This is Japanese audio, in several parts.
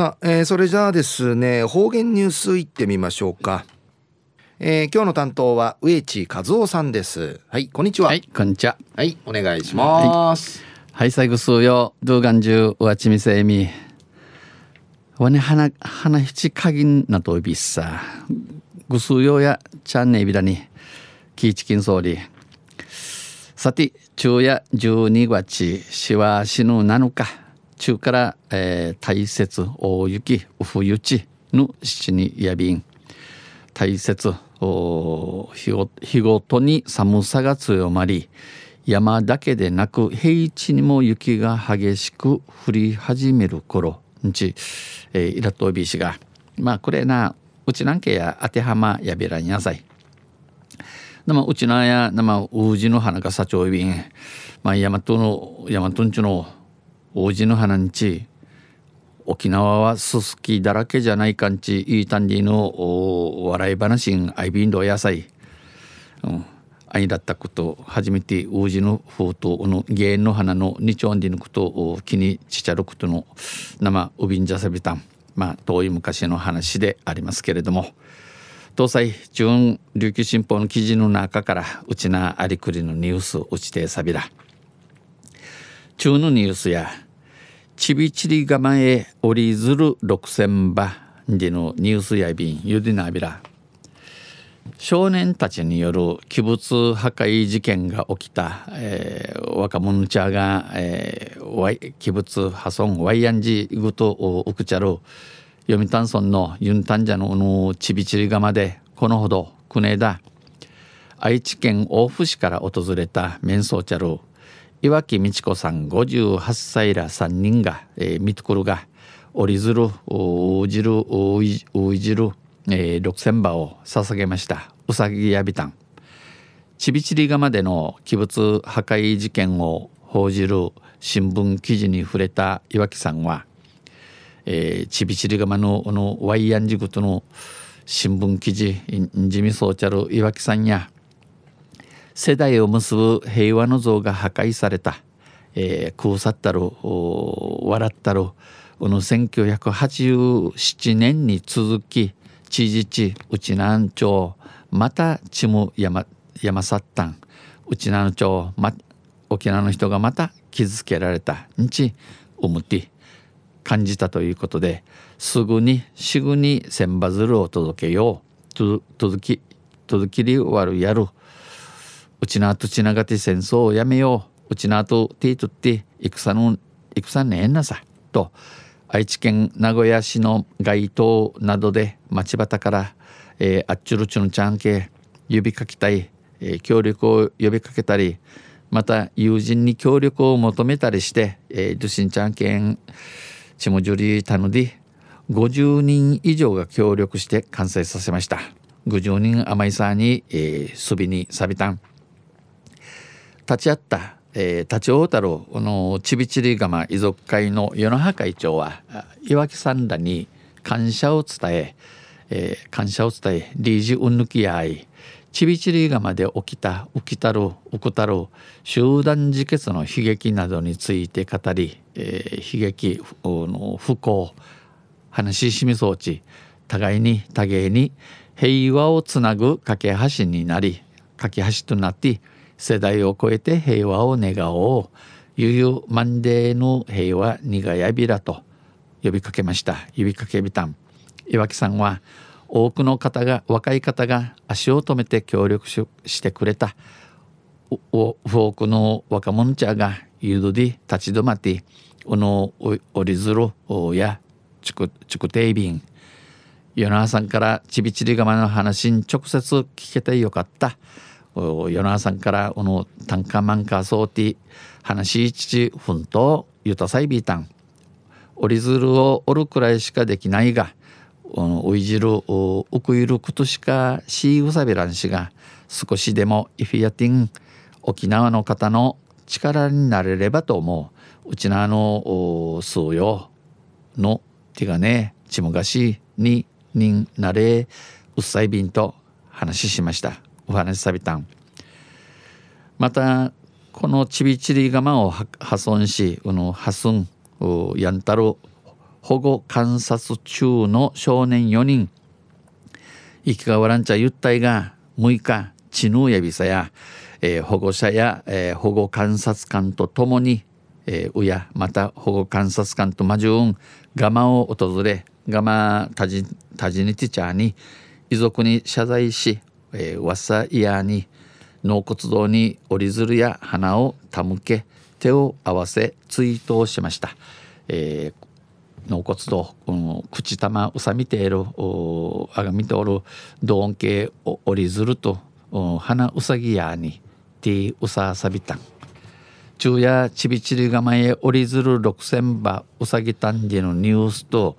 さあ、えー、それじゃあですね方言ニュースいってみましょうか、えー、今日の担当は植地和夫さんです。はいこんにちは。はいこんにちは。はいお願いします。はい、最後数よ動画中わちみせみ。わね花花ひちかぎんなとびっさ。ぐすうよやちゃんねびらにキーチキン総理さて昼夜12月しわしぬ7日中から、えー、大雪大雪冬地の七にやびん大雪日ご日ごとに寒さが強まり山だけでなく平地にも雪が激しく降り始める頃んち、えー、イラトビー氏が。まあこれなうちなんけや当てはまやべらんやさい。でもうちなやなまうじの花がさちょいびん。まあ大和の大和んちの王子の花んち沖縄はすすきだらけじゃないかんちいいたんりの笑い話んアイビンド野菜、うん、愛だったこと初めて王子の封筒の芸の花の二丁でのことを気にちちゃることの生ウビンジャサビタンまあ遠い昔の話でありますけれども。東西中琉球新報の記事の中からうちなありくりのニュースうちてさびら。中のニュースやちびちりがまえ折り鶴六千羽でのニュースやびんゆでなびら。少年たちによる器物破壊事件が起きた、えー、若者ちゃが、えー、器物破損ワイヤンジグとウクチャル読谷村のユンタンジャののちびちりがまでこのほど国枝愛知県大府市から訪れたメンソーチャル岩木美智子さん58歳ら3人が、えー、見ところが折り鶴うじるういじる、えー、6,000羽を捧げました。うさぎやびたん。ちびちり釜での器物破壊事件を報じる新聞記事に触れた岩木さんは、えー、ちびちり釜ののワイヤンジグとの新聞記事んじみそうちゃる岩木さんや世代を結ぶ平和の像が破壊された、えー、空去ったる笑ったるこの1987年に続き知事地内南町またちむ山山さったん。内南町、ま、沖縄の人がまた傷つけられたんち思って感じたということですぐにすぐに千羽鶴を届けよう。と届き届きり終わるやるうちなとちながて戦争をやめよう。うちなとていとって戦の戦ねえんなさと愛知県名古屋市の街頭などで町端から、えー、あっちゅるちゅのちゃんけ呼びかけたい、えー、協力を呼びかけたりまた友人に協力を求めたりして、えー、ドシンちゃんけんちもじゅりたので50人以上が協力して完成させました。50人甘いさに、えー、すびにさびたん。立ち会った、えー、立ち会うたるこのちびちり釜遺族会の与野葉会長は岩木さんらに感謝を伝ええー、感謝を伝えリージうぬきやいちびちり釜で起きた起きたる起こたる集団自決の悲劇などについて語り、えー、悲劇の不幸話ししみ装置互いに多芸に平和をつなぐ架け橋になり架け橋となって世代を超えて平和を願おう。ゆゆマンデーの平和にがやびらと呼びかけました。呼びかけびたん。岩木さんは多くの方が若い方が足を止めて協力してくれた。多くの若者茶がゆどで立ち止まっておの折り鶴やちくちくていびん与那さんからちびちり釜の話に直接聞けてよかった。与那さんからこのタンカマンカソーティ話父ふんとゆたさいびたん。折り鶴を折るくらいしかできないがおいじるうくいることしかしうさびらんしが少しでもイフィアティン沖縄の方の力になれればと思う。うちなの数よの手がねちむがしにになれうっさいびんと話しました。お話しさびたん。またこのちびちり釜を破損しこの破損やんたる保護観察中の少年4人。生きがわらんちゃゆったいが6日知能やびさや、えー、保護者や、えー、保護観察官とともに、えー、親また保護観察官と魔順ガマを訪れガマタジタジニティチャーに遺族に謝罪し、えー、ワッサイヤーに納骨堂に折り鶴や花を手向け手を合わせ追悼しました。えー納骨堂、うん、口玉うさみているあがみておる道音系折り鶴と花うさぎやにティうささびたん昼夜ちびちりがまえ折り鶴六千羽うさぎたんじのニュースと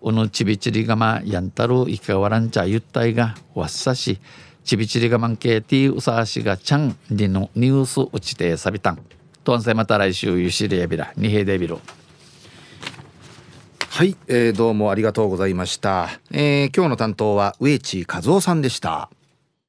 おのちびちりがまやんたるいかわらんちゃゆったいがわっさしちびちりがまんけいていうさしがちゃんりのニュースうちてさびたんとんせまた来週ゆしりやびらにへでびろはい、えー、どうもありがとうございました、えー、今日の担当は植地和夫さんでした